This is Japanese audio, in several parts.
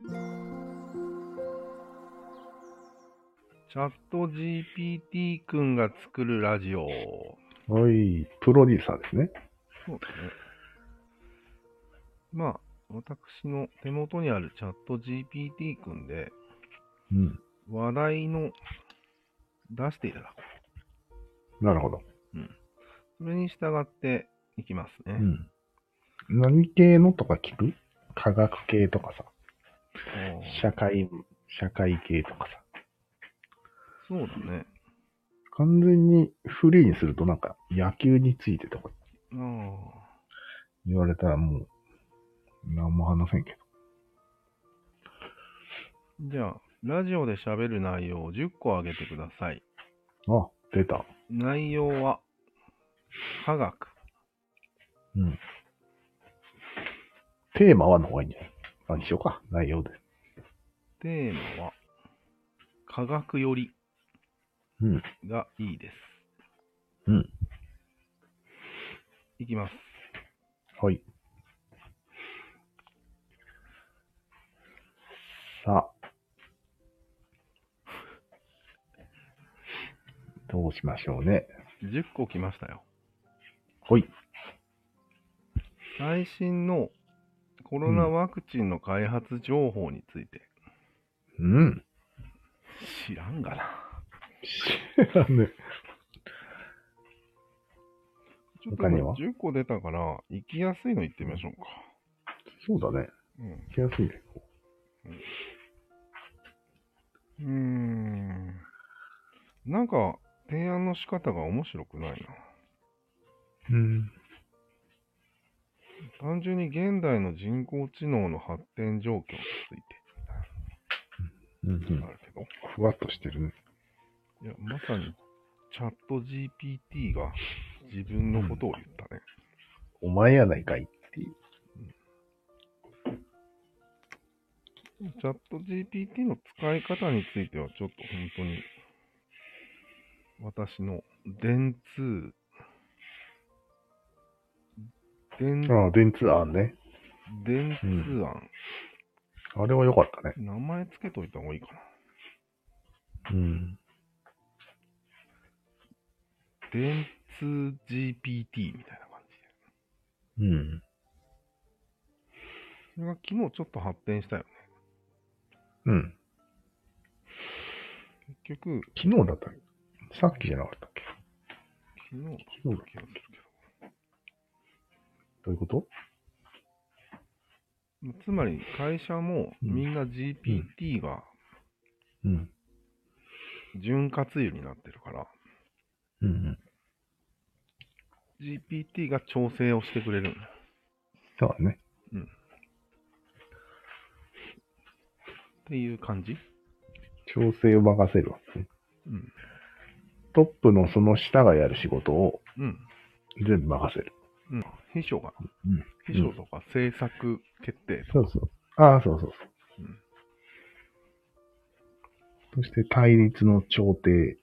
チャット GPT 君が作るラジオ。はい、プロデューサーですね。そうだね。まあ、私の手元にあるチャット GPT 君でうん。話題の出していただこなるほど。う。それに従っていきますね。うん。何系のとか聞く？科学系とかさ、社会、社会系とかさ。そうだね。完全にフリーにするとなんか野球についてとかああ。言われたらもう、何も話せんけじゃあ、ラジオで喋る内容を10個挙げてください。ど。あ、出た。内容は、科学。うん。テーマはの方がいいんじゃない？何しようか、内容で。テーマは、科学よりうん。がいいです。うん。いきます。はい。さあ。どうしましょうね。10個来ましたよ。ほい。最新のコロナワクチンの開発情報について、うん。知らんがな。知らんね。ちょっと他には？10個出たから、行きやすいの言ってみましょうか。そうだね。うん。気やすいね。うーん。なんか、提案の仕方が面白くないな。うん。単純に現代の人工知能の発展状況についてうん、うんあ。るけど、ふわっとしてるね。いや、まさにチャット GPT が自分のことを言ったね。お前やないかいっていう。チャット GPT の使い方についてはちょっと本当に私の電通、電ああ、電通案ね。電通案、あれは良かったね。名前つけといた方がいいかな。うん。電通 GPT みたいな感じで。うん。それが昨日ちょっと発展したよね。うん。結局、昨日だったっけ？さっきじゃなかったっけ？昨日だった気がするけどういうこと？ど。つまり会社もうんみんな GPT がうん。潤滑油になってるから、うんうん。GPT が調整をしてくれる。そうだね。っていう感じ調整を任せるわけね。うん。トップのその下がやる仕事をうん。全部任せる。うん。秘書が、うん。秘書とか政策決定とか。そうそう。ああ、そうそうそう。うんそして対立の調停。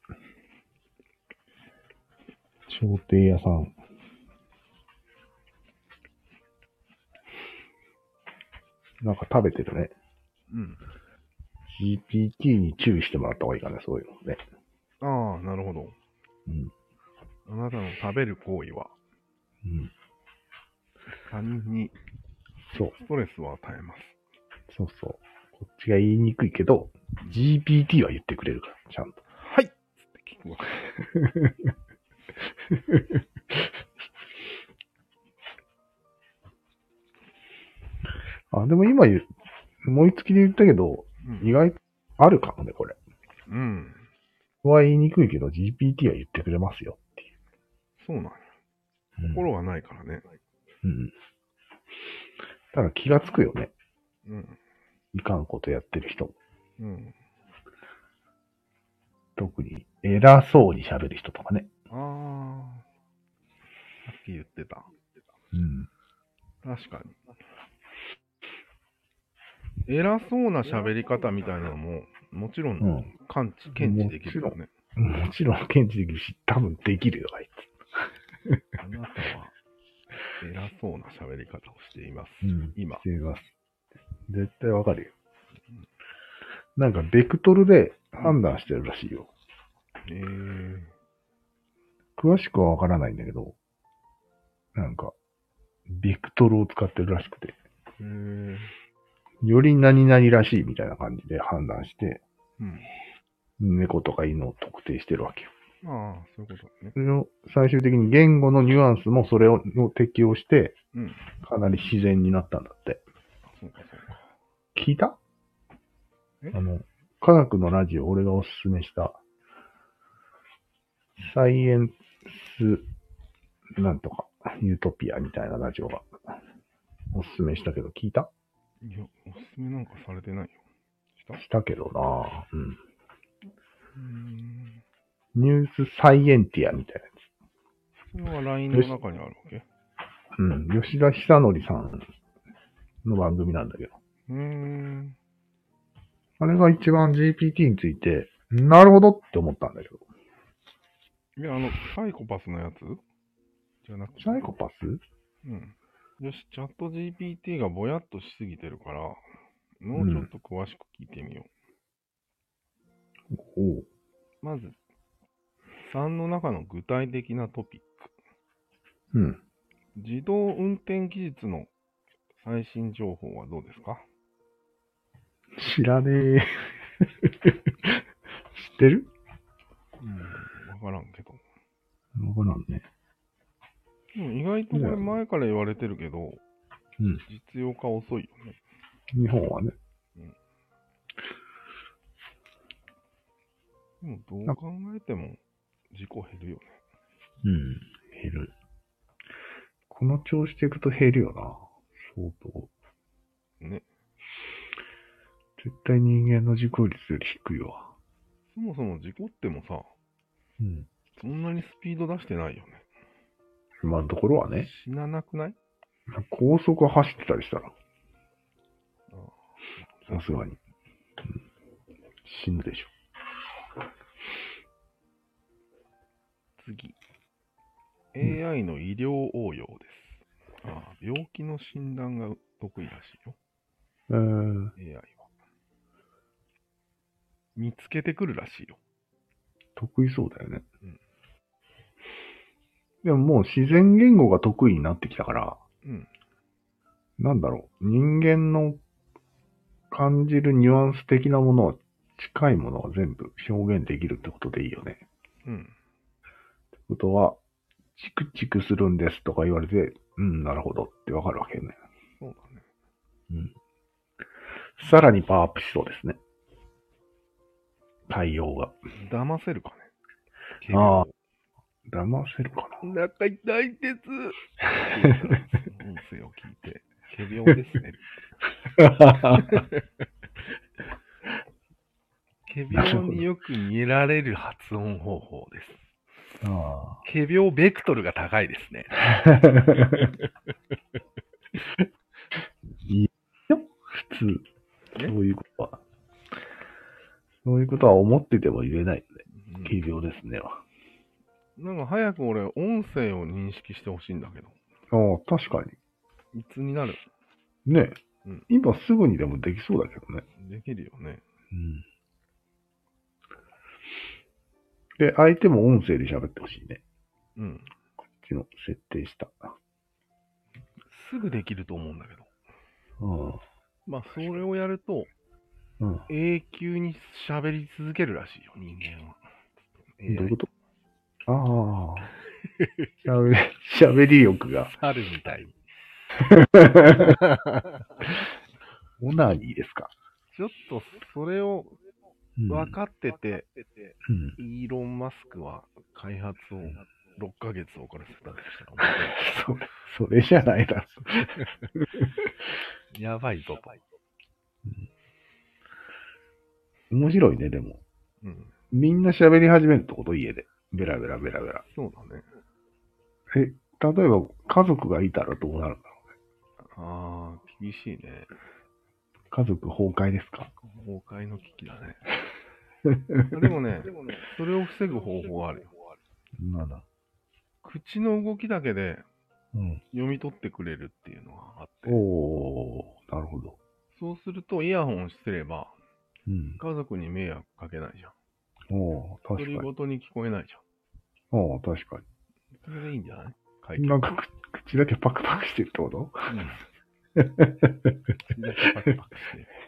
調停屋さん。なんか食べてるね。うん。GPT に注意してもらった方がいいかね、そういうのね。ああ、なるほど。うん。あなたの食べる行為はうん。他人にそう。ストレスを与えます。そうそう。こっちが言いにくいけど、GPT は言ってくれるから、ちゃんと。はいっつって聞くわ。あ、でも今言う、思いつきで言ったけど、うん意外とあるかもね、これ。うん。は言いにくいけど、GPT は言ってくれますよっていそうなんや。う。心はないからね。うん。だから気がつくよね。うん。いかんことやってる人も。うん。特に偉そうに喋る人とかね。ああ。さっき言ってた。うん。確かに。偉そうな喋り方みたいなのも、もちろうんん、感知、検知できるよね。もちろん検知できるし、多分できるよ、あいあなたは、偉そうな喋り方をしています。つ。うん。今。しています。絶対わかるよ。なんかベクトルで判断してるらしいよ。えー、詳しくはわからないんだけど、なんか、ベクトルを使ってるらしくて、えー、より何々らしいみたいな感じで判断して、うん。猫とか犬を特定してるわけよ。ああ、そういうことね。それを最終的に言語のニュアンスもそれをの適用して、うん。かなり自然になったんだって。そうか、そうか。聞いた？え？あの、科学のラジオ、俺がおすすめした、サイエンス、なんとか、ユートピアみたいなラジオが、おすすめしたけど、聞いた？いや、おすすめなんかされてないよ。した？したけどなうん。うーん。ニュースサイエンティアみたいなやそれは LINE の中にあるわけ？つ。うん。吉田久典さんの番組なんだけど。うーん。あれが一番 GPT について、なるほどって思ったんだけど。いや、あの、サイコパスのやつ？じゃなくて。サイコパス？うん。よし、チャット GPT がぼやっとしすぎてるから、もうちょっと詳しく聞いてみよおうう。まず、3の中の具体的なトピック。うん。自動運転技術の最新情報はどうですか？知らねえ。知ってる？うん、わからんけど。わからんね。でも意外とこれ前から言われてるけど、うん。実用化遅いよね。日本はね。でもどう考えても事故減るよね。うん。減る。この調子でいくと減るよな。相当。ね。絶対人間の事故率より低いわ。そもそも事故ってもさ、うん。そんなにスピード出してないよね。今のところはね、死ななくない？高速走ってたりしたら、あさすがに。うん死ぬでしょ。次。AI の医療応用です。ああ病気の診断が得意らしいよ。えー、AI は。見つけてくるらしいよ。得意そうだよね。うんでももう自然言語が得意になってきたから、うん。なんだろう、人間の感じるニュアンス的なものは、近いものは全部表現できるってことでいいよね。うん。ことは、チクチクするんですとか言われて、うん、なるほどってわかるわけよね。そうだね。うん。さらにパワーアップしそうですね。対応が。騙せるかね。ああ騙せるかお腹痛いです。音声を聞いて、仮病ですね。な仮病によく見られる発音方法です。あ仮病ベクトルが高いですね。あ。いいよ、普通。ねそういうことは。そういうことは思ってても言えないよね。うん軽病ですねは。なんか早く俺、音声を認識してほしいんだけど、ああ、確かいつになる？に。ね、うん今すぐにでもできそうだけどね。できるよね。うん。で、相手も音声で喋ってほしいね。うん。こっちの設定した。すぐできると思うんだけど。うん。まあ、それをやると、うん。永久に喋り続けるらしいよ、人間は。どういうこと？ああ。しゃべ、しゃべり力が。猿みたいに。オナニーですか？ちょっと、それをうん分かってて、うん。イーロン・マスクは開発を6ヶ月遅らせたとしたら面白い、そ、それじゃないだろ。やばいぞと。面白いね、でも。うん。みんな喋り始めるってこと？家で。ベラベラベラベラ。そうだね。え、例えば家族がいたらどうなるんだろああ、厳しいね。う家族崩壊ですか？崩壊の危機だね。でもね、それを防ぐ方法があるよ。なんだ？口の動きだけでうん。読み取ってくれるっていうのがあって、おー、なるほど。そうするとイヤホンしてれば、うん。家族に迷惑かけないじゃん。おー確独りかに。言に聞こえないじおー確かゃん。それでいいんじゃない？解に。決。なんかく、口だけパクパクしてるってこと？うん。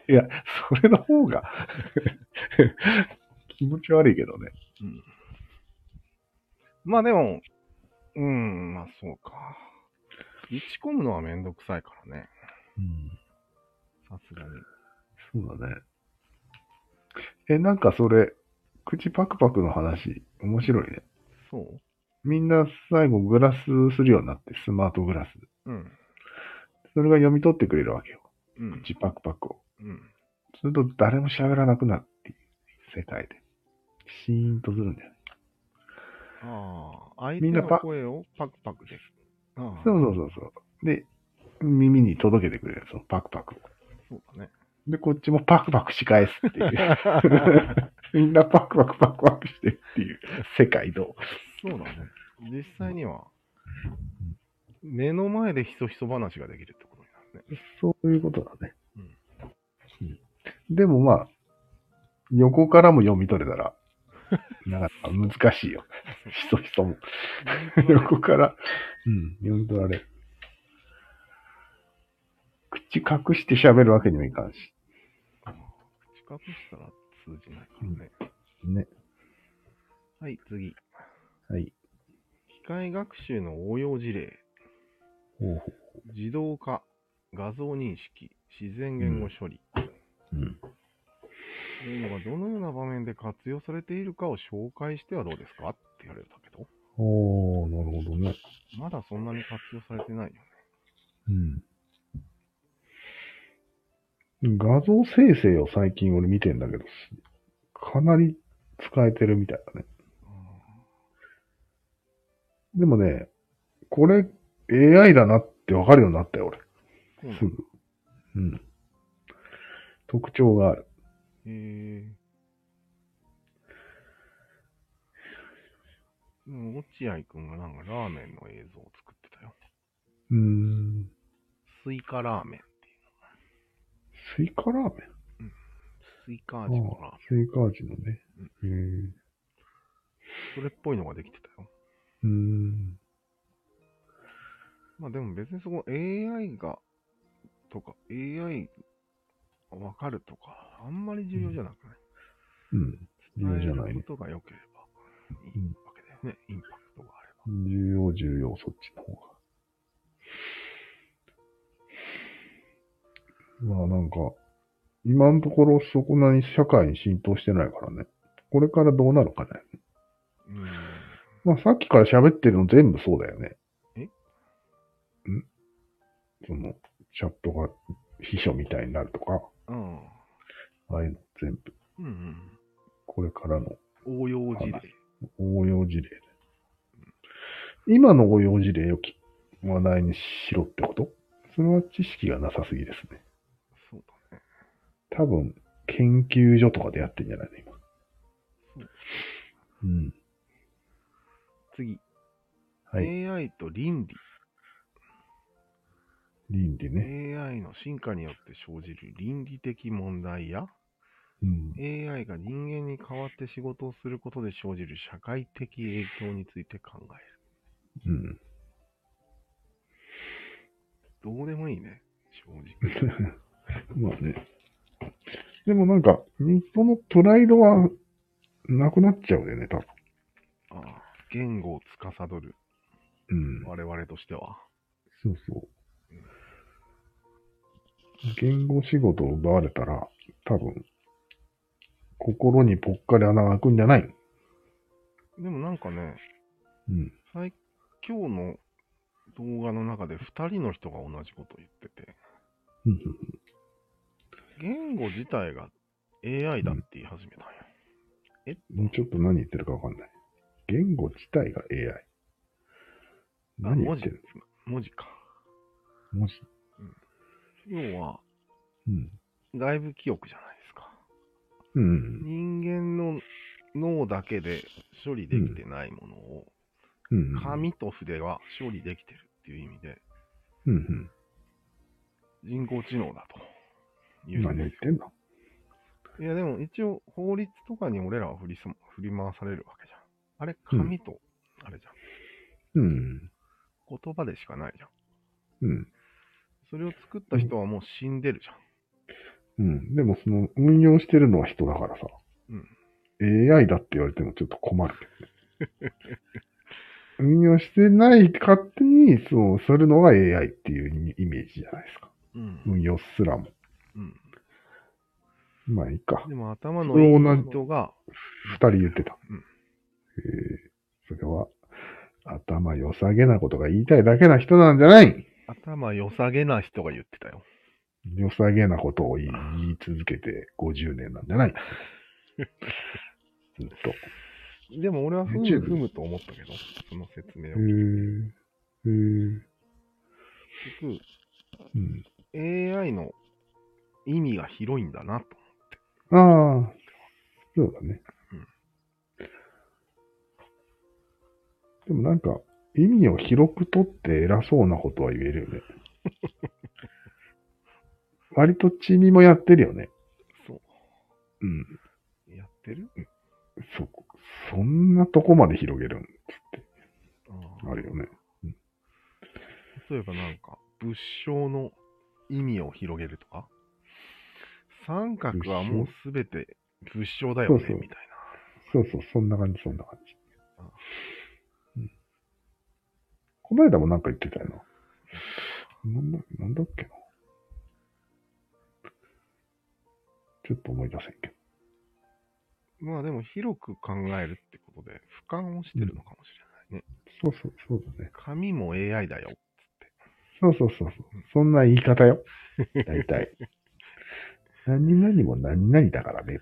いや、それの方が 気持ち悪いけどね。うん。まあでも、うん、まあそうか。打ち込むのはめんどくさいからね。うん。さすがに。そうだね。え、なんかそれ、口パクパクの話、面白いね。そうみんな最後グラスするようになって、スマートグラス。うん。それが読み取ってくれるわけよ。うん。口パクパクを。うん。すると誰も喋らなくなるっていう世界で。シーンとするんだよね。ああ、相みんなパ手の声をパクパクです。ああ、そうそうそうそう。で、耳に届けてくれる、そのパクパクを。そうだね。で、こっちもパクパクし返すっていう。みんなパクパクパクパクしてっていう世界どそうだね。実際には、目の前でひそひそ話ができるってこね。うそういうことだね。うんうんでもまあ、横からも読み取れたら、なか難しいよ。ひそひそも。横から、うん、読み取られる。口隠して喋るわけにもいかんし。口隠したら通じないからね。ね。はい、次。はい。機械学習の応用事例。ほうほ自動化、画像認識、自然言語処理。う。うん。というのがどのような場面で活用されているかを紹介してはどうですかって言われたけど、おー、なるほどね。まだそんなに活用されてないよね。うん。画像生成を最近俺見てんだけど、かなり使えてるみたいだね。でもね、これ AI だなってわかるようになったよ、俺。すぐ。うん。特徴がある。へえ。落合くんがなんかラーメンの映像を作ってたよ。うーん。スイカラーメンってスイカラーメン？いう。スイカ味のラーメン。スイカ味のね。へえ。それっぽいのができてたよ。うーん。まあでも別にそこ AI が、とか AI がわかるとか、あんまり重要じゃなくない、うん。重要じゃないねことが良ければいいわけだよね。インパクトがあれば。重要、重要、そっちの方が。まあなんか、今のところそこなに社会に浸透してないからね。これからどうなるかね。うん。まあさっきから喋ってるの全部そうだよね。え？ん？その、チャットが秘書みたいになるとか、うん。ああいうの全部、うんうん。これからの応用事例。応用事例で。今の応用事例をき話題にしろってこと？それは知識がなさすぎですね。そうだね。多分、研究所とかでやってんじゃないの？今。うん。次。はい。AI と倫理。倫理ね。AI の進化によって生じる倫理的問題や、うん。AI が人間に代わって仕事をすることで生じる社会的影響について考える。うん。どうでもいいね、正直。まあね。でもなんか、人のプライドはなくなっちゃうよね、多分。ああ言語を司るうん。我々としては。そうそう。言語仕事を奪われたら、多分、心にぽっかり穴が開くんじゃない？のでもなんかね、うん。最今日の動画の中で2人の人が同じことを言ってて、うん言語自体が AI だって言い始めたんよ。えもうちょっと何言ってるかわかんない。言語自体が AI。あ何言文字ってる、文字か。文字。要は、うん。外部記憶じゃないですか。うん。人間の脳だけで処理できてないものを、うん。紙と筆は処理できてるっていう意味で、うん。人工知能だと。何言ってんの？いや、でも一応法律とかに俺らは振りそ振り回されるわけじゃん。あれ、紙と、あれじゃん。うん。言葉でしかないじゃん。うん。それを作った人はもう死んでるじゃん。うん。でもその運用してるのは人だからさ。うん。AI だって言われてもちょっと困るけどね。運用してない勝手にそうするのが AI っていうイメージじゃないですか。うん。運用すらも。うん。まあいいか。でも頭のいい人が、二人言ってた。うんえーそれは頭良さげなことが言いたいだけな人なんじゃない頭良さげな人が言ってたよ。良さげなことを言い言い続けて50年なんじゃない？ずっと。でも俺はふむ YouTube ふむと思ったけど、その説明をへ。ーへー結うん。局、AI の意味が広いんだなと。ああ、そうだね。うんでもなんか、意味を広くとって偉そうなことは言えるよね。割とチミもやってるよね。そう。ん。う。やってる？そ、そんなとこまで広げるん？つって。ああるよね。例えばなんか、物証の意味を広げるとか？三角はもうすべて物証だよね、みたいそうそう、そんな感じ、そんな感じこの間もなんか言ってたよな。なんだ、なんだっけな。ちょっと思い出せんけど。な。まあでも広く考えるってことで、俯瞰をしてるのかもしれないね。そうそう、そうだね。紙も AI だよ。そうそうそうそう。そんな言い方よ。大体。何々も何々だからね。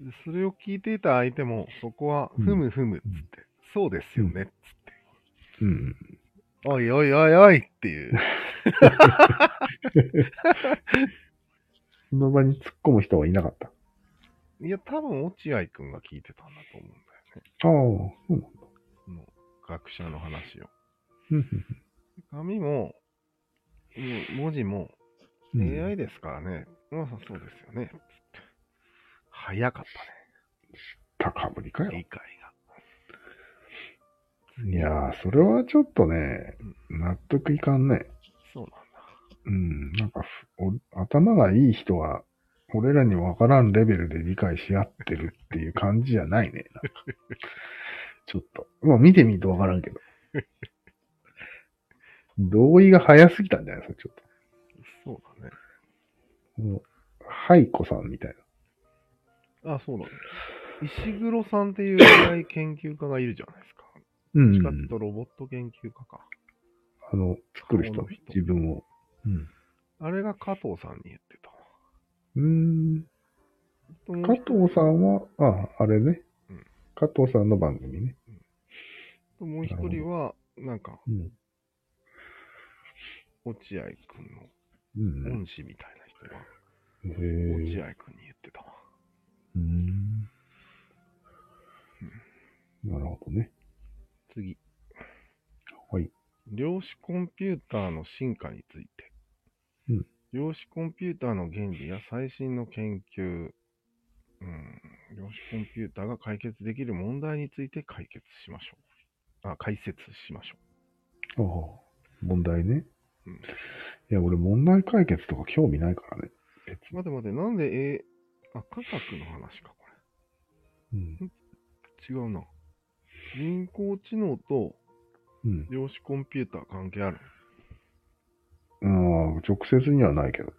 でそれを聞いていた相手も、そこは、うんふむふむっつって、そうですよねっつって、うん。おいおいおいおいっていう。その場に突っ込む人はいなかった。あいや、多分落合くんが聞いてたんだと思うんだよね。あ、そうなんだ。その学者の話を。うん紙も、うん文字もうんうん AI ですからね。まあそうですよね。早かっ高ぶりかたね、よ。理解が。いやー、それはちょっとね、納得いかんね。そうなんだ。うん、なんかふお、頭がいい人は、俺らにわからんレベルで理解し合ってるっていう感じじゃないね。なんかちょっと。まあ見てみるとわからんけど。同意が早すぎたんじゃないですか、ちょっそうだね。と。もう、ハイコさんみたいな。あ、そうだね。石黒さんっていう AI 研究家がいるじゃないですか。うんどっちかっていうとロボット研究家か。あの、作る人自分を。うん。あれが加藤さんに言ってたわ。うーん。加藤さんは、あ、あれね。うん加藤さんの番組ね。ともう一人は、なんか、うん。落合くんのうん。恩師みたいな人が、へ落え。合くんに言ってたわ。うーん。なるほどね。次。はい。量子コンピューターの進化について。うん量子コンピューターの原理や最新の研究、うん、量子コンピューターが解決できる問題について解決しましょう。あ、解説しましょああ、問題ね。うんいや、俺問題解決とか興味ないからね。待て待て、なんで、えー、あ、科学の話か、こうん。れ。違うな。人工知能とうん。量子コンピューター関係ある？ああ、直接にはないけど。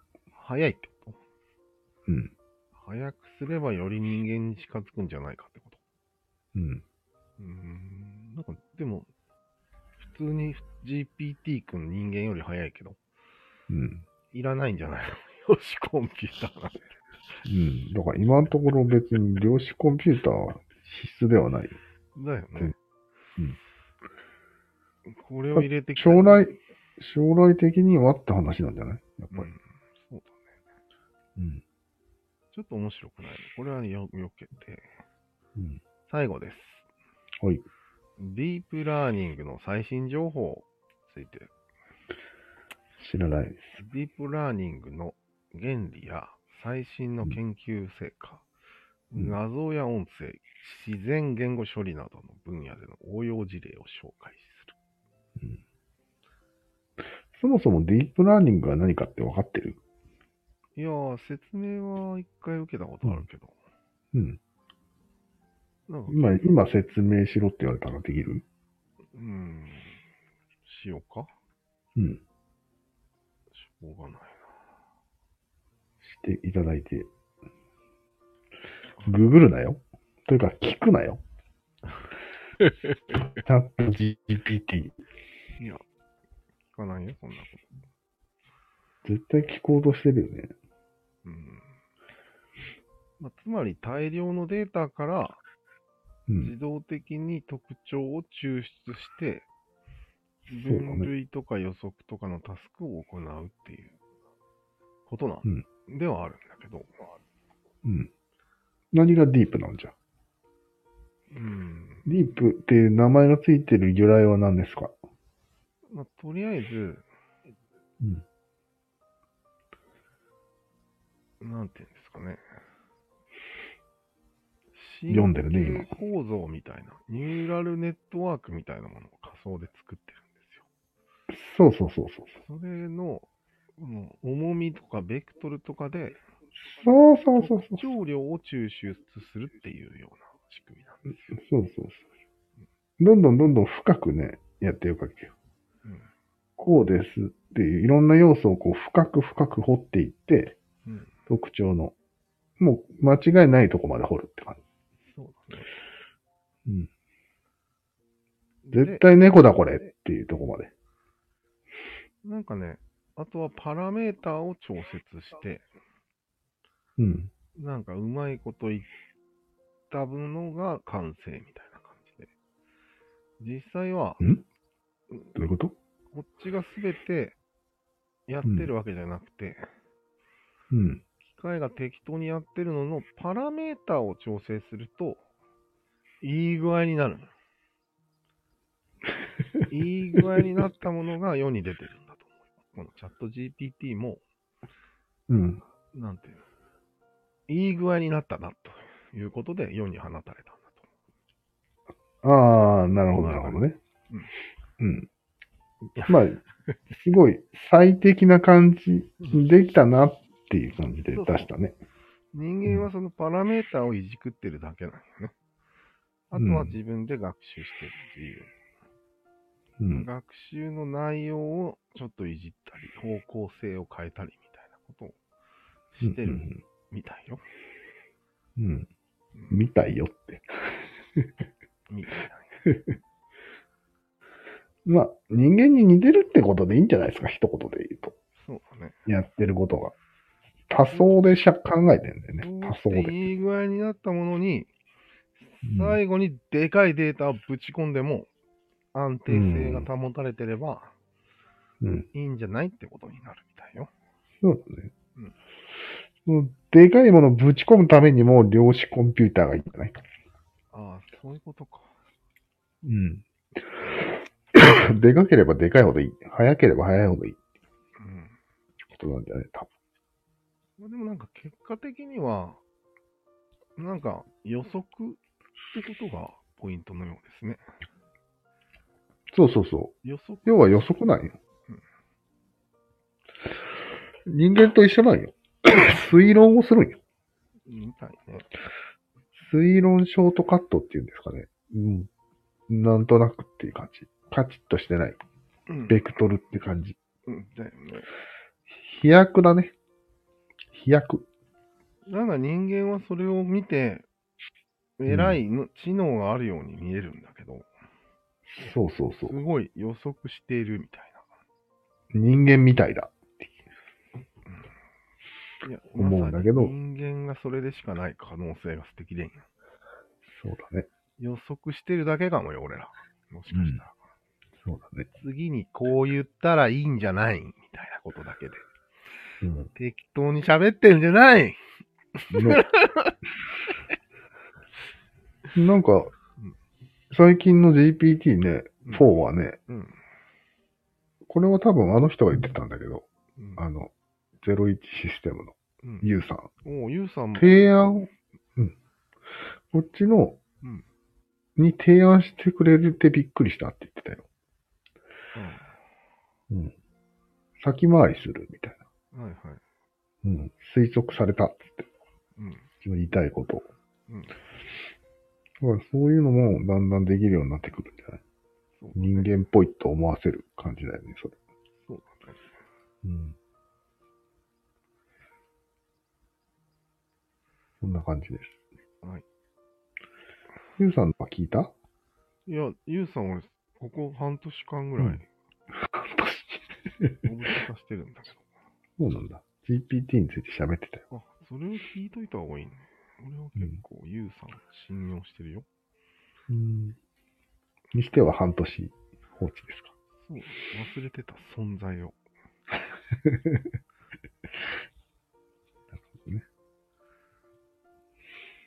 早いってこと？うん。早くすればより人間に近づくんじゃないかってこと？うん。うーんなんか、でも、普通に GPT 君人間より早いけど、うん。いらないんじゃないの？よし、コンピューターなんて。うん。だから今のところ別に量子コンピューターは必須ではないよ。だよね。うんこれを入れてきた将来、将来的にはって話なんじゃない？やっぱり。うん。そうだね。うん。ちょっと面白くない。これはよ、よけて。うん。最後です。はい。ディープラーニングの最新情報について。知らないです。ディープラーニングの原理や最新の研究成果、うん画像や音声、自然言語処理などの分野での応用事例を紹介する。そもそもディープラーニングが何かって分かってる？いやー、説明は一回受けたことあるけど、うん。なんか、今、今説明しろって言われたらできる？うん、しようか？うん。しょうがないな。していただいて。ググるなよ。というか、聞くなよ。チャット GPT。いや、聞かないよ、そんなこ絶対聞こうとしてるよね。と。うん。まあ、つまり大量のデータからうん。自動的に特徴を抽出して、分類とか予測とかのタスクを行うっていうことなんではあるんだけど、うん。何がディープなんじゃ？うん。ディープっていう名前がついてる由来は何ですか？まあ、とりあえず、うん。なんていうんですかね。読んでるね今構造みたいな、ニューラルネットワークみたいなものを仮想で作ってるんですよ。そうそうそうそう。それの、もう重みとかベクトルとかでそうそうそうそう特。徴量を抽出するっていうような仕組みなんですよ。そうそうそう。どんどんどんどん深くね、やっていくわけよ。うんこうですっていういろんな要素をこう深く深く掘っていって、うん、特徴の、もう間違いないとこまで掘るって感そうだね。じ。うん。で絶対猫だこれっていうとこまで。なんかね、あとはパラメーターを調節して、うん。なんかうまいこと言ったものが完成みたいな感じで。実際は、ん？どういうこと？こっちがすべてやってるわけじゃなくて、うん。機械が適当にやってるののパラメーターを調整すると、いい具合になるの。いい具合になったものが世に出てるんだと思う。このチャット GPT も、うん。なんていうの、いい具合になったなということで世に放たれたんだと。ああ、なるほど、なるほどね。うん。いやまあ、すごい最適な感じ、できたなっていう感じで出したね。人間はそのパラメーターをいじくってるだけなんよね。あとは自分で学習してる自由に。うん。学習の内容をちょっといじったり、方向性を変えたりみたいなことをしてるうんみたいよ。うん。うん。うんみたいよって。みたいな。まあ、人間に似てるってことでいいんじゃないですか、一言で言うと。そうだね。やってることが。多層でしゃ考えてんだよね。多層で。いい具合になったものに、うん最後にでかいデータをぶち込んでも、安定性が保たれてればうん。いいんじゃないってことになるみたいよ。そうだね。うんでかいものをぶち込むためにも量子コンピューターがいいんじゃない？ああ、そういうことか。うん。でかければでかいほどいい。早ければ早いほどいいうん。ことなんじゃない？多まあでもなんか結果的には、なんか予測ってことがポイントのようですね。分。そうそうそう。予測要は予測なんようん。人間と一緒なんよ。推論をするんよ。みたいね。推論ショートカットっていうんですかね。うん。なんとなくっていう感じ。カチッとしてない。うん。ベクトルって感じ。うんだよね。飛躍だね。飛躍。なんか人間はそれを見て、偉いの、知能があるように見えるんだけど、そうそうそうす。ごい予測しているみたい人間みたいだ。思うんだけど人間がそれでしかない可能性が素敵でんよ。そうだね。予測してるだけかもよ、俺ら。もしかしたら。そうだね。次にこう言ったらいいんじゃないみたいなことだけで。うん。適当に喋ってんじゃないねなんか、最近の GPT ね、うん4はね、うん。これは多分あの人が言ってたんだけど、うんあの、01システムの。うん。さん。おう、ゆうさんも。提案？を、うん。こっちの、うんに提案してくれるってびっくりしたって言ってたよ。うん。先回りするみたいな。うん。はいはい。うん。推測されたって言って。うん。自分言いたいことを。うん。だからそういうのもだんだんできるようになってくるんじゃない？そうだね人間っぽいと思わせる感じだよね、それ。そうだね。うん。そんな感じです。はい。ゆうさんは聞いた？いや、ゆうさん俺、ここ半年間ぐらい、うんオブ化してるんだけそうなんだ。GPT について喋ってたよ。ど。あ、それを聞いといた方がいいね。俺は結構、ゆうさん信用してるよ。うん。にしては半年放置ですか？そう、忘れてた存在を。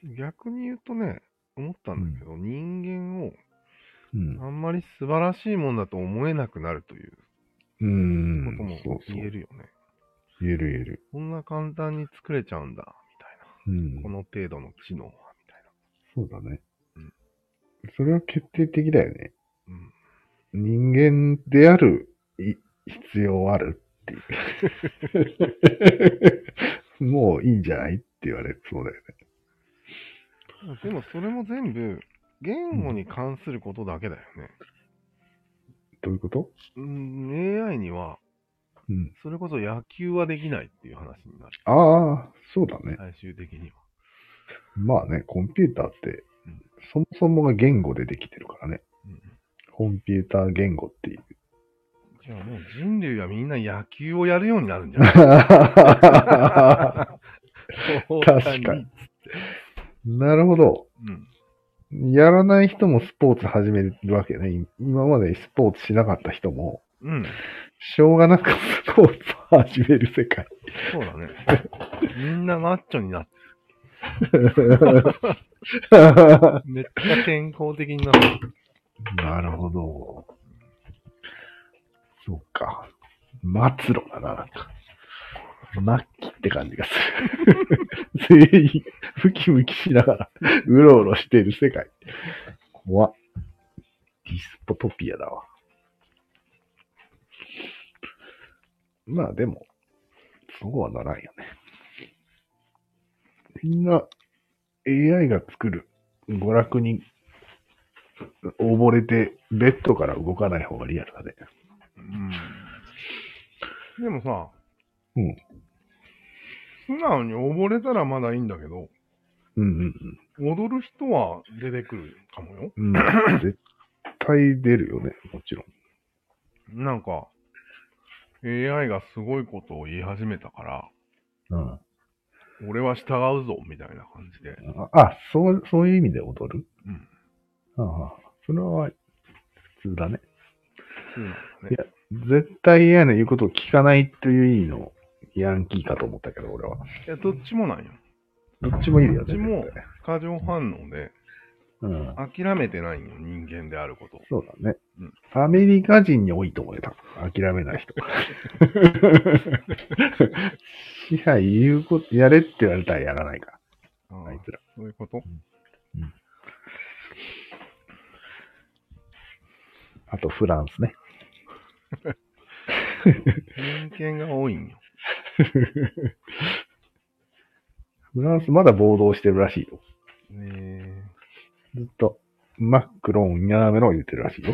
逆に言うとね、思ったんだけど、人間をうん。あんまり素晴らしいもんだと思えなくなるといううん。ことも言えるよね。言える言える。こんな簡単に作れちゃうんだ、みたいうんな。こ。の程度の知能は、みたいそうだねうん。それは決定的だよね。な。うん。人間であるい必要あるっていう。もういいんじゃないって言われそうだよね。でもそれも全部、言語に関することだけだよね。どういうこと？うん、AI には、うん。それこそ野球はできないっていう話になる。ああ、そうだね。最終的には。まあね、コンピューターってうん、そもそもが言語でできてるからね。うん、コンピューター言語っていう。じゃあもう人類はみんな野球をやるようになるんじゃない？確かに。なるほど。うん。やらない人もスポーツ始めるわけね。今までスポーツしなかった人も、うん。しょうがなくスポーツを始める世界。そうだね。みんなマッチョになって、めっちゃ健康的になってる。なるほど。そうか。末路だな、なんか。末期って感じがする。全員、ムキムキしながら、うろうろしている世界。怖っ。ディスポトピアだわ。まあでも、そうはならんよね。みんな、AI が作る娯楽に溺れて、ベッドから動かない方がリアルだね。うん。でもさ、うん。素直に溺れたらまだいいんだけど、うんうん踊る人は出てくるかもよ。うん。うん。絶対出るよね、もちろん。なんか、AI がすごいことを言い始めたから、うん。俺は従うぞ、みたいな感じで。あ、あそう、そういう意味で踊る？うん。ああ、それは普通だね。そうなんだねいや。絶対 AI の言うことを聞かないという意味のヤンキーかと思ったけど、俺は。いや、どっちもなんよ。どっちもいいよね。どっちも過剰反応で、うん。諦めてないんよ、人間であることを。そうだね。うんアメリカ人に多いと思えた。諦めない人。支配言うこと、やれって言われたらやらないかあら、あいあつら。そういうこと？あとフランスね。偏見が多いんよ。フランスまだ暴動してるらしいよ。ねずっと、マックロンやめろ言ってるらしいよ。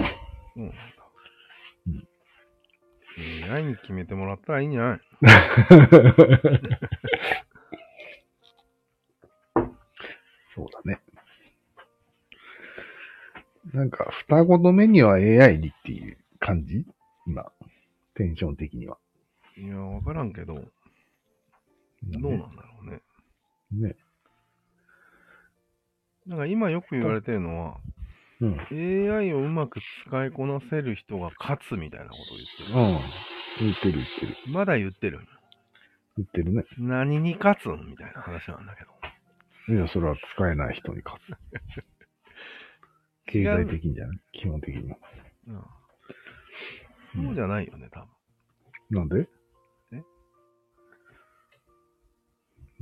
うなんだ。AI に決めてもらったらいいんじゃない？そうだね。なんか、双子の目には AI にっていう感じ？今、テンション的には。いや、わからんけど、どうなんだろうね。ね。なんか今よく言われてるのは、うん。AI をうまく使いこなせる人が勝つみたいなことを言ってる。うん。言ってる言ってる。まだ言ってる。言ってるね。何に勝つんみたいな話なんだけど。いや、それは使えない人に勝つ。経済的にじゃない？基本的には。うんうんそうじゃないよね、多分。なんで？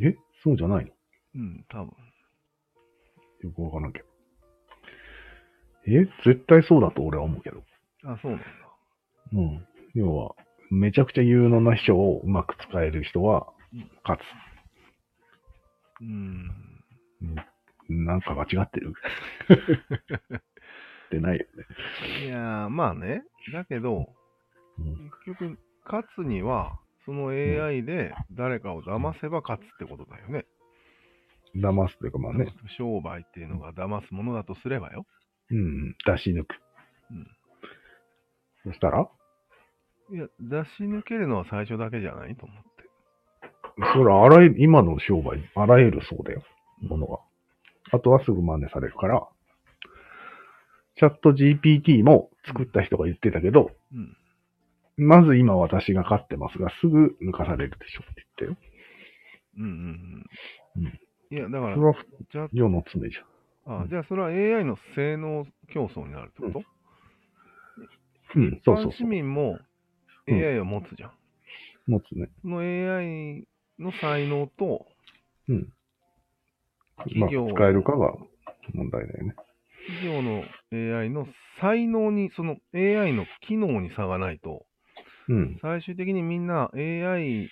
え？えそうじゃないの？うん、多分。よくわからんけど。え？絶対そうだと俺は思うけど。あ、そうなんだ。うん。要は、めちゃくちゃ有能な秘書をうまく使える人はうん、勝うん。つ。なんか間違ってる？ってないよね。いやー、まあね。だけど、うん結局、勝つには、その AI で誰かを騙せば勝つってことだよね。騙すというかまあね、商売っていうのが騙すものだとすればよ。うん、出し抜く。うんそしたら？いや、出し抜けるのは最初だけじゃないと思って。それあらゆる、今の商売、あらゆるそうだよ、ものが。あとはすぐ真似されるから、チャット GPT も作った人が言ってたけど、うん。まず今私が勝ってますが、すぐ抜かされるでしょって言ったよ。うんうんううんん。いや、だからそれ、はじゃ世の常じあ、じゃあそれは AI の性能競争になるってこと、ゃん。うん、そうそう市。民もうん AI を持つじゃん。持つね。その AI の才能と、うん。まあ、企業使えるかが問題だよね。企業の AI の才能に、その AI の機能に差がないと、うん。最終的にみんな AI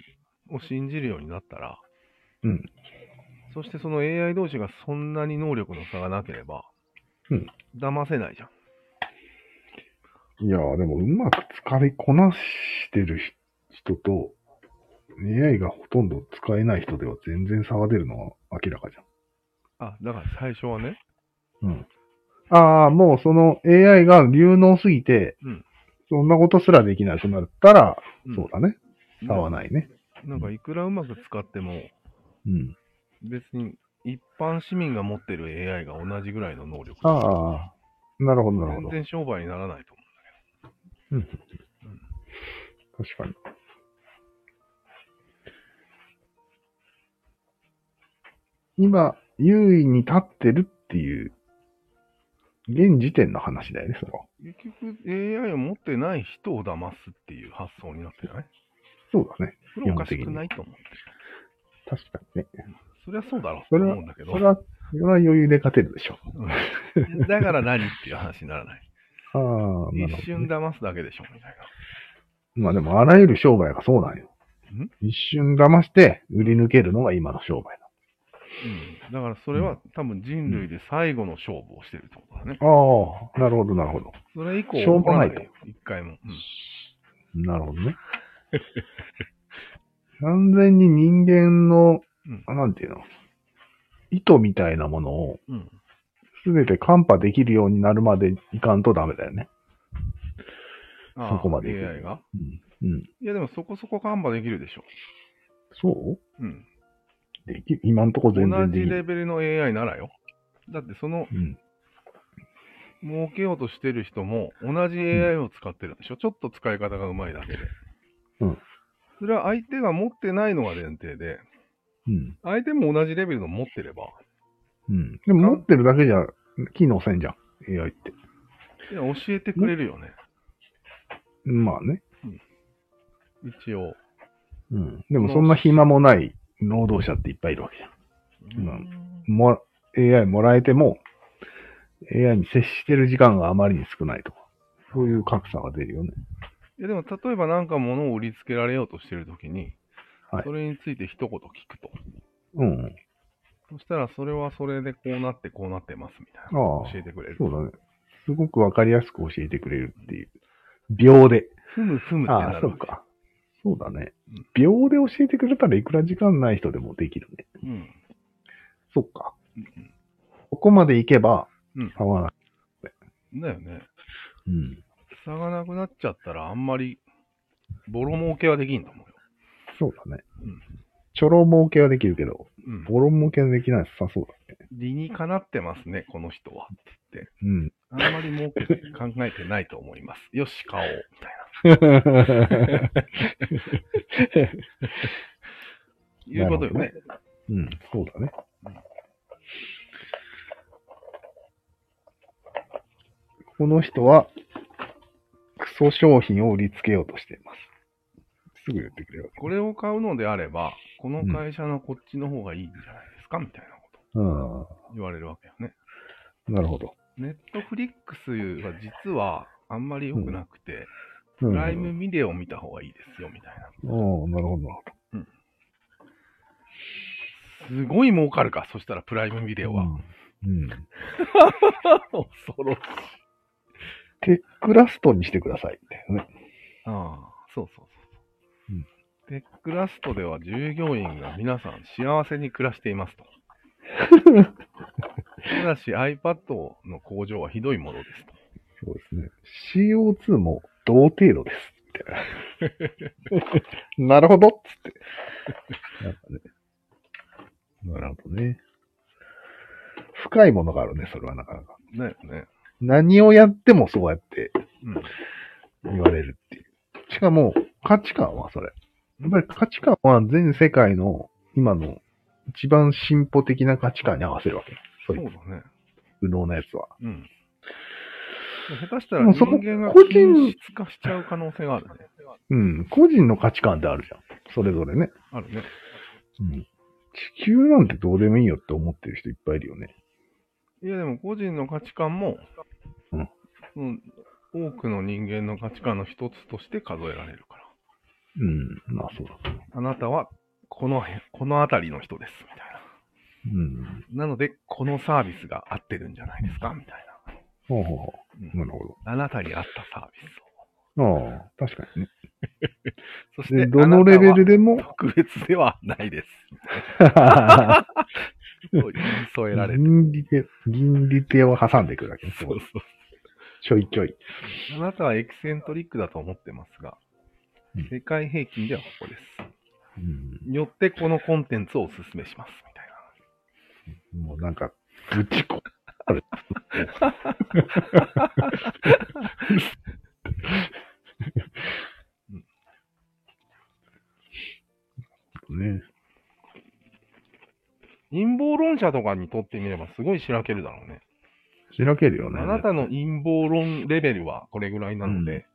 を信じるようになったら、うん。そしてその AI 同士がそんなに能力の差がなければ、うん騙せないじゃん。いやー、でもうまく使いこなしてる人と、AI がほとんど使えない人では全然差が出るのは明らかじあ、だから最初はね、ゃん。うん。ああ、もうその AI が流能すぎて、うんそんなことすらできなくなったら、うんそうだね。差はないね。なんかいくらうまく使っても、うん。別に一般市民が持ってる AI が同じぐらいの能力。ああ、なるほど、なるほど。全然商売にならないとうん。確かに。今、優位に立ってるっていう、現時点の話だよね、それは。結局 AI を持ってない人を騙すっていう発想になってない？そうだね。それおかしくないと思って。確かにね。そりゃそうだろうと思うんだけどそれ。は、それは余裕で勝てるでしょ。う んだから何っていう話にならない。ああ、ね。一瞬騙すだけでしょ、みたいまあでも、あらゆる商売がそうなんよん？一瞬騙して売り抜けるのが今の商売な。うん。だからそれは多分人類で最後の勝負をしてるってことだね。だ。ああ、なるほど、なるほど。それ以降しょうがないと。一回も。うんなるほどね。完全に人間の、うなんていうの、意図みたいなものをうん。すべてカンパできるようになるまでいかんとダメだよね。そこまで AI が？うん。うん。いやでもそこそこカンバできるでしょ。そう？うん。今んとこ全同じ然できる。レベルの AI ならよ。だってそのうん。儲けようとしてる人も同じ AI を使ってるんでしょ、ちょっと使い方がうまいだけで。うん。それは相手が持ってないのが前提で、うん。相手も同じレベルの持ってれば、うん。でも持ってるだけじゃ機能せんじゃん。AI って。いや教えてくれるよね。まあね。一応。うん。でもそんな暇もない労働者っていっぱいいるわけじゃん。うんも、AI もらえても、AI に接してる時間があまりに少ないとか。そういう格差が出るよね。いやでも例えばなんか物を売りつけられようとしてるときに、はいそれについて一言聞くと。うん。そしたらそれはそれでこうなってこうなってますみたいなああ教えてくれる。そうだね。すごくわかりやすく教えてくれるっていう。秒で。ふむふむってああ、なるわけ。そうか。そうだねうん。秒で教えてくれたらいくら時間ない人でもできるね。うん。そっか。うんここまで行けばうん。差はない。うん。だよね。うん。差がなくなっちゃったらあんまりボロ儲けはできんと思うよ。そうだね。うんちょろ儲けはできるけど、うん。ボロ儲けはできないさそうだね。理にかなってますね、この人は。ってうん。言って。あんまり儲けて考えてないと思います。よし、買おう。みたいな。いうことよね。うん、そうだね。この人は、クソ商品を売りつけようとしています。すぐ言ってくれるわけ。これを買うのであれば、この会社のこっちの方がいいんじゃないですかみたいなこうん。と言われるわけよね。なるほど。ネットフリックスは実はあんまり良くなくて、うん。プライムビデオ見た方がいいですよみたいな。おーなるほど、なるすごい儲かるか、そしたらプライムビデオ。は。うん。うん。恐ろしい。テックラストにしてください。ね。ああ、そうそうそうそう。うんテックラストでは従業員が皆さん幸せに暮らしていますと。ただし iPad の工場はひどいものですと。そうですね。CO2 も同程度です。みたいな。なるほどっつって。なんかね。なるほどね。深いものがあるね、それはなかなか。ねね。何をやってもそうやってうん。言われるっていう。しかも、価値観はそれ。やっぱり価値観は全世界の今の一番進歩的な価値観に合わせるわけ。そそうだね。不動なやつは。うん。下手したら人間が個人化しちゃう可能性があるね。うん。個人の価値観ってあるじゃん。それぞれね。あるね。うん。地球なんてどうでもいいよって思ってる人いっぱいいるよね。いやでも個人の価値観も、うんうん、多くの人間の価値観の一つとして数えられるから。うん。まあそうだ。あなたはこの辺、この辺りの人です、みたいうん。な。なので、このサービスが合ってるんじゃないですか、みたいほうほうほな。う。なるほあなたに合ったサービスを。ど。ああ、確かにね。そして、で、どのレベルでも？特別ではないです。と言い添えられる。銀利手、銀利手を挟んでくるわけね。そうそう。ちょいちょい。あなたはエキセントリックだと思ってますがうん、世界平均ではここです。うん。よってこのコンテンツをお勧めします、みたいな。もうなんか、ぶちこ、ある。ね。陰謀論者とかにとってみればすごいしらけるだろうね。しらけるよね。あなたの陰謀論レベルはこれぐらいなので、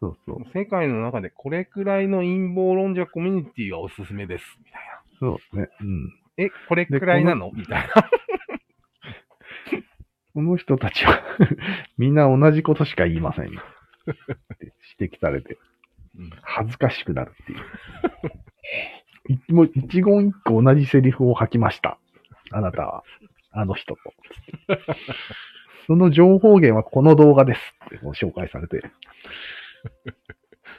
そうそう。世界の中でこれくらいの陰謀論者コミュニティがおすすめです、みたいな。そうね。うん。え、これくらいなのみたいな。この人たちは、みんな同じことしか言いませんよ。って指摘されて、うん恥ずかしくなるっていう。いもう一言一句同じセリフを吐きました。あなたは、あの人と。その情報源はこの動画ですって紹介されて。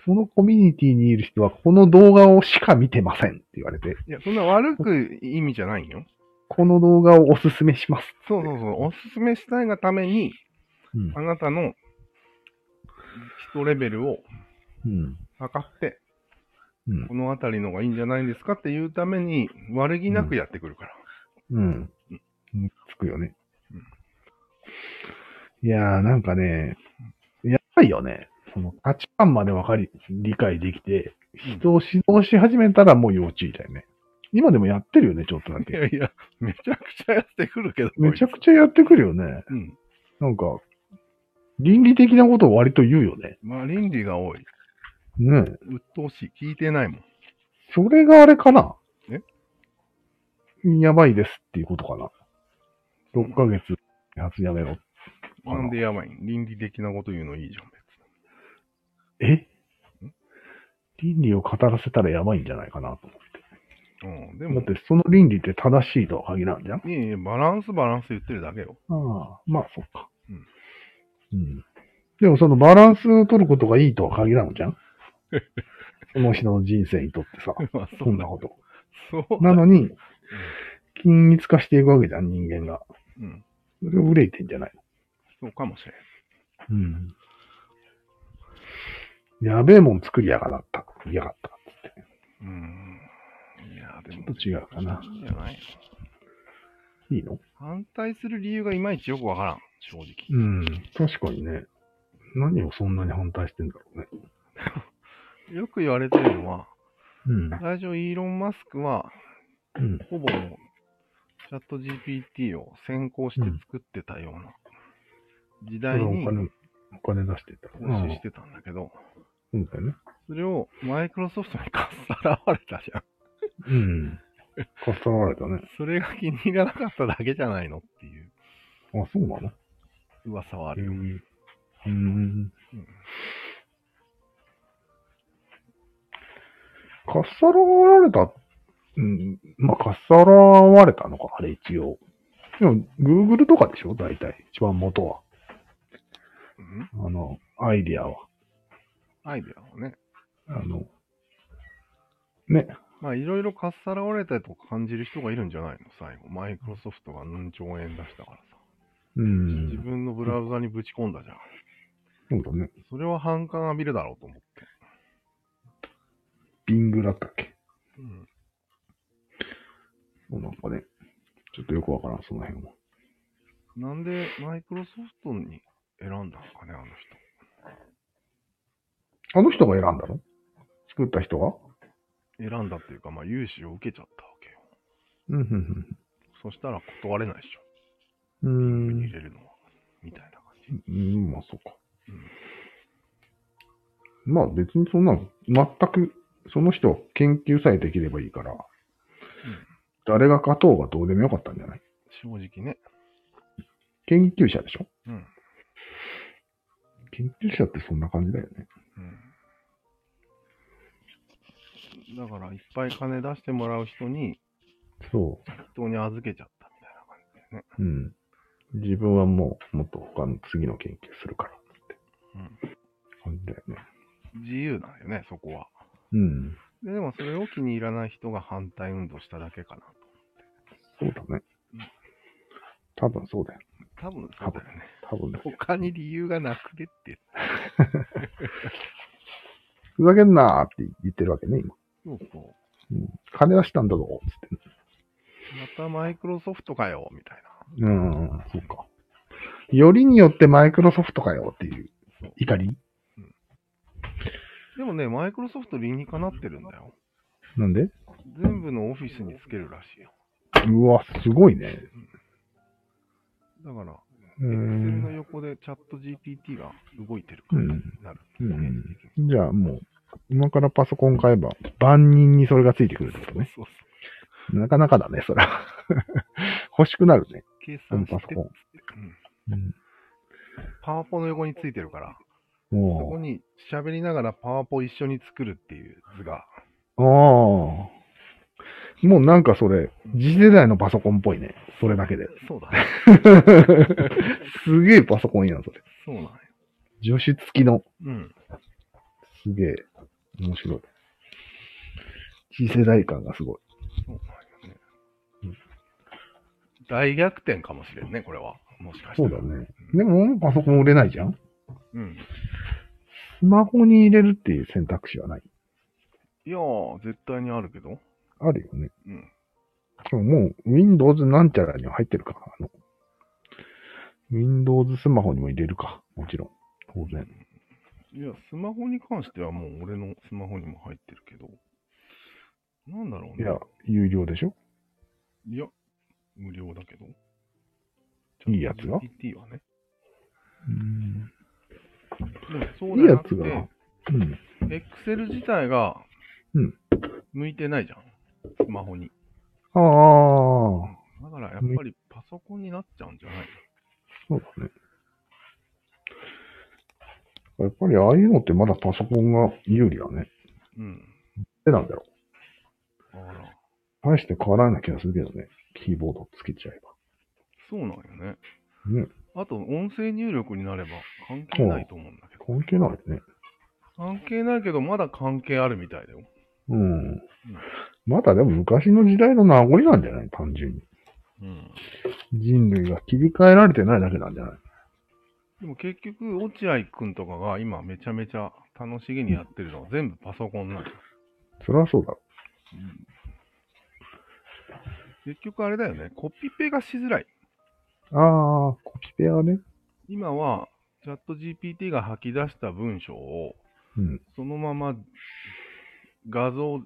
そのコミュニティにいる人はこの動画をしか見てませんって言われて、いや、そんな悪く意味じゃないよ。この動画をおすすめします。そうそうそう。おすすめしたいがために、うん。あなたの人レベルをうん。測って、うんこのあたりのがいいんじゃないですかっていうために、悪気なくやってくるから。うん。つくよねうん。いやー、なんかね、やばいよね。その価値観までわかり、理解できて、うん人を指導し始めたらもう要注意だよね。今でもやってるよね、ちょっとだいけ。やいや、めちゃくちゃやってくるけど。めちゃくちゃやってくるよね。うん。なんか、倫理的なことを割と言うよね。まあ、倫理が多い。ねえ鬱陶しい。聞いてないもん。それがあれかな？え？やばいですっていうことかな。6ヶ月、発やめろ。なんでやばいん？倫理的なこと言うのいいじゃん、え？倫理を語らせたらやばいんじゃないかなと思って。うん。でだもっ、てその倫理って正しいとは限らんじゃんいやいや、バランスバランス言ってるだけよ。ああ、まあそっか。うん。うん。でもそのバランスを取ることがいいとは限らんじゃん その人の人生にとってさ、まあ、そんなこと。そう。なのに、均一化していくわけじゃん、人間が。うん。それを憂いてんじゃないそうかもしれん。うん。やべえもん作りやがった。やがった。うん。いや、でも、ちょっと違うかな。いいんじゃないいいの？反対する理由がいまいちよくわからん、正直。うん。確かにね。何をそんなに反対してんだろうね。よく言われてるのは、うん。最初イーロン・マスクは、うん。ほぼもう、チャット GPT を先行して作ってたような時そ代にれはお金、お金出してた。投資してたんだけど、うん。そうだよね。それをマイクロソフトにかっさらわれたじゃん。うん。かっさらわれたね。それが気に入らなかっただけじゃないのっていうあ、そうなの？噂はあうるよ。ん。うん。かっさらわれた、うん、まあ、かっさらわれたのか、あれ一応。でも、Google とかでしょ？大体。一番元は。うん？あの、アイディアは。アイデアをね。あの、ね。まあいろいろかっさらわれたと感じる人がいるんじゃないの？最後。マイクロソフトが何兆円出したからさ。う自ん。分のブラウザにぶち込んだじゃん。そうだね。それは反感浴びるだろうと思って。ビングだったっけ？うん。そうなんかね。ちょっとよくわからん、その辺は。なんでマイクロソフトに選んだのかね、あのあの人が選んだの？作った人が？人。選んだっていうか、まあ融資を受けちゃったわけよ。うん、うん、そしたら断れないでしょ。うん。う手にん入れるのは。みたいな感じ。うん、まあそうか。うん。まあ別にそんなの、全く、その人研究さえできればいいから、誰が勝とうがどうでもよかったんじゃない？正直ね。研究者でしょ？うん。研究者ってそんな感じだよね。うん。だから、いっぱい金出してもらう人に、そ人に預けちゃったみたいな感じだよね。う。うん。自分はもう、もっと他の次の研究するからってうん。感じだよね。自由なんよね、そこは。うん。ででも、それを気に入らない人が反対運動しただけかなと。そうだねうん。多分そうだよ。多分そうだよね。多分だよ。他に理由がなくてって。ふざけんなーって言ってるわけね、今。そうそう。うん。金出したんだぞ、つって。またマイクロソフトかよ、みたいな。うん、そうか。よりによってマイクロソフトかよっていう怒り？でもね、マイクロソフト理にかなってるんだよ。なんで？全部のオフィスにつけるらしいよ。うわ、すごいね。だから、う Excel のん。横でチャット GPT が動いてる感じになる。うんイメージ的にじゃあもう、今からパソコン買えば、万人にそれがついてくるってことね。そうそう。なかなかだね、それは。欲しくなるね。計算してパソコンうん。うん。パワポの横についてるから、そこもに喋りながらパワポ一緒に作るっていう図が。う、ああ。もうなんかそれ、次世代のパソコンっぽいね。それだけで。そうだね。すげえパソコンやん、それ。そうなんよ。助手付きの、うん。すげえ、面白い。次世代感がすごい。そうなんよね。大逆転かもしれんね、これは。もしかしたら。そうだね。でも、パソコン売れないじゃんうん。スマホに入れるっていう選択肢はない。いやー、絶対にあるけど。あるよね。うん。でももう、Windows なんちゃらには入ってるか。あの、Windows スマホにも入れるか。もちろん。当然。いや、スマホに関してはもう俺のスマホにも入ってるけど、なんだろうね。いや、有料でしょ？いや、無料だけど。いいやつが？GPT はね。うん。でもそういいやじゃなくて、つが？うん。Excel 自体がうん、向いてないじゃん。スマホに。ああ、だからやっぱりパソコンになっちゃうんじゃないそうだね。やっぱりああいうのってまだパソコンが有利だね。うん。でなんだろあら、う。大して変わらない気がするけどね。キーボードつけちゃえそうなんよね。ば。ね。あと、音声入力になれば関係ないと思うんだけど。関係ないね。関係ないけど、まだ関係あるみたいだよ。うん。まだでも昔の時代の名残なんじゃない？単純に。うん。人類が切り替えられてないだけなんじゃない？でも結局、落合くんとかが今めちゃめちゃ楽しげにやってるのは 全部パソコンなんだよ。そりゃそうだ。結局あれだよね。コピペがしづらい。ああ、コピペはね。今は、チャット GPT が吐き出した文章を、うん。そのまま画像、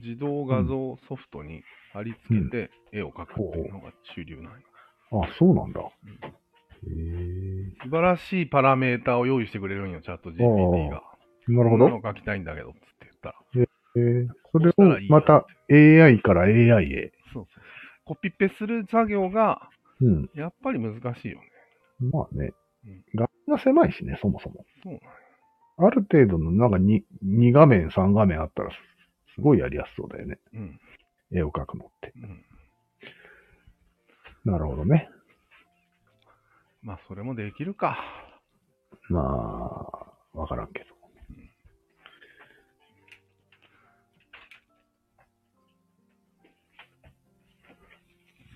自動画像ソフトに貼り付けて絵を描くっていうのが主流なんよ。あ、そうなんだ。へえ。素晴らしいパラメータを用意してくれるんよ、チャット GPT が。なるほど。こんなの書きたいんだけど、つって言ったら。ええー、それをまた AI から AI へ。そうそう。コピペする作業が、うん。やっぱり難しいよね。まあねうん。画面が狭いしね、そもそも。そうなんよある程度の、なんか 2, 2画面、3画面あったらす、すごいやりやすそうだよね。うん。絵を描くのって。うん。なるほどね。まあ、それもできるか。まあ、わからんけど。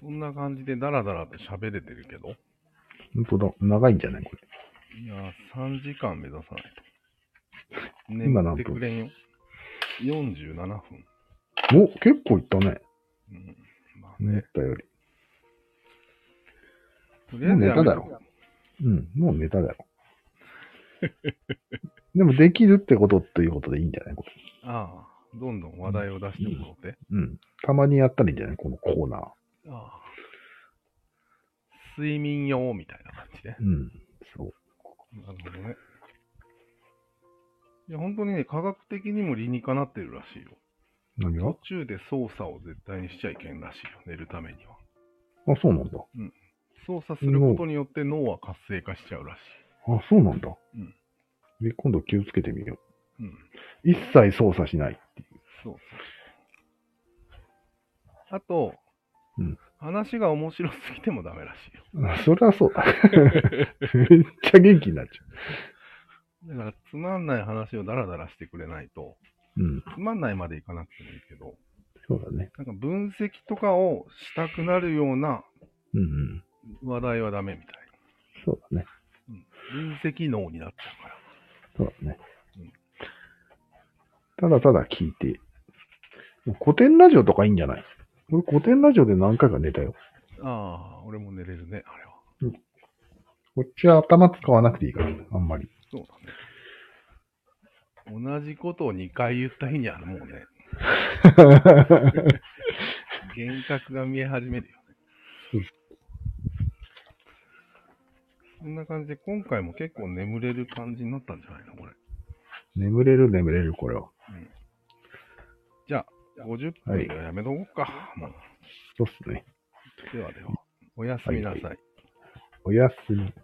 そんな感じでダラダラと喋れてるけど。本当だ。長いんじゃないこれ。いやー、3時間目指さないと。今何分？くれんよ。47分。お、結構いったね。うん。まあ思っね。たより。ともうネタだろうん、もうネタだろ。でも、できるってことっていうことでいいんじゃない？これ。ああ、どんどん話題を出してもらって。うん。たまにやったらいいんじゃない？このコーナー。ああ。睡眠用みたいな感じで。うん。そう。なるほどね。いや、本当にね、科学的にも理にかなってるらしいよ。何が？途中で操作を絶対にしちゃいけんらしいよ、寝るためには。あ、そうなんだ。操作することによって脳は活性化しちゃうらしあ、そうなんだ。うんで、今度気をつけてみよい。うん。う。一切操作しない。そうそう。あと、うん話が面白すぎてもダメらしいよ。あそれはそうだ。めっちゃ元気になっちゃだから、つまんない話をダラダラしてくれないと、う。うん。つまんないまでいかなくてもいいけど、そうだね。なんか分析とかをしたくなるようなうんうん。話題はダメみたいそうだね。な。うん、分析脳になっちゃうから。そうだねうん。ただただ聞いて。古典ラジオとかいいんじゃない？俺古典ラジオで何回か寝たよ。ああ、俺も寝れるね、あれは。こっちは頭使わなくていいから、あんまり。そうだね。同じことを2回言った日にはもうね、幻覚が見え始めるよそんな感じで、今回も結構眠れる感じになったんじゃないのこれ。眠れる眠れる、これは。じゃあ、50分でやめとこうか。もう。そうっすね。ではでは、おやすみなさいおやすみ。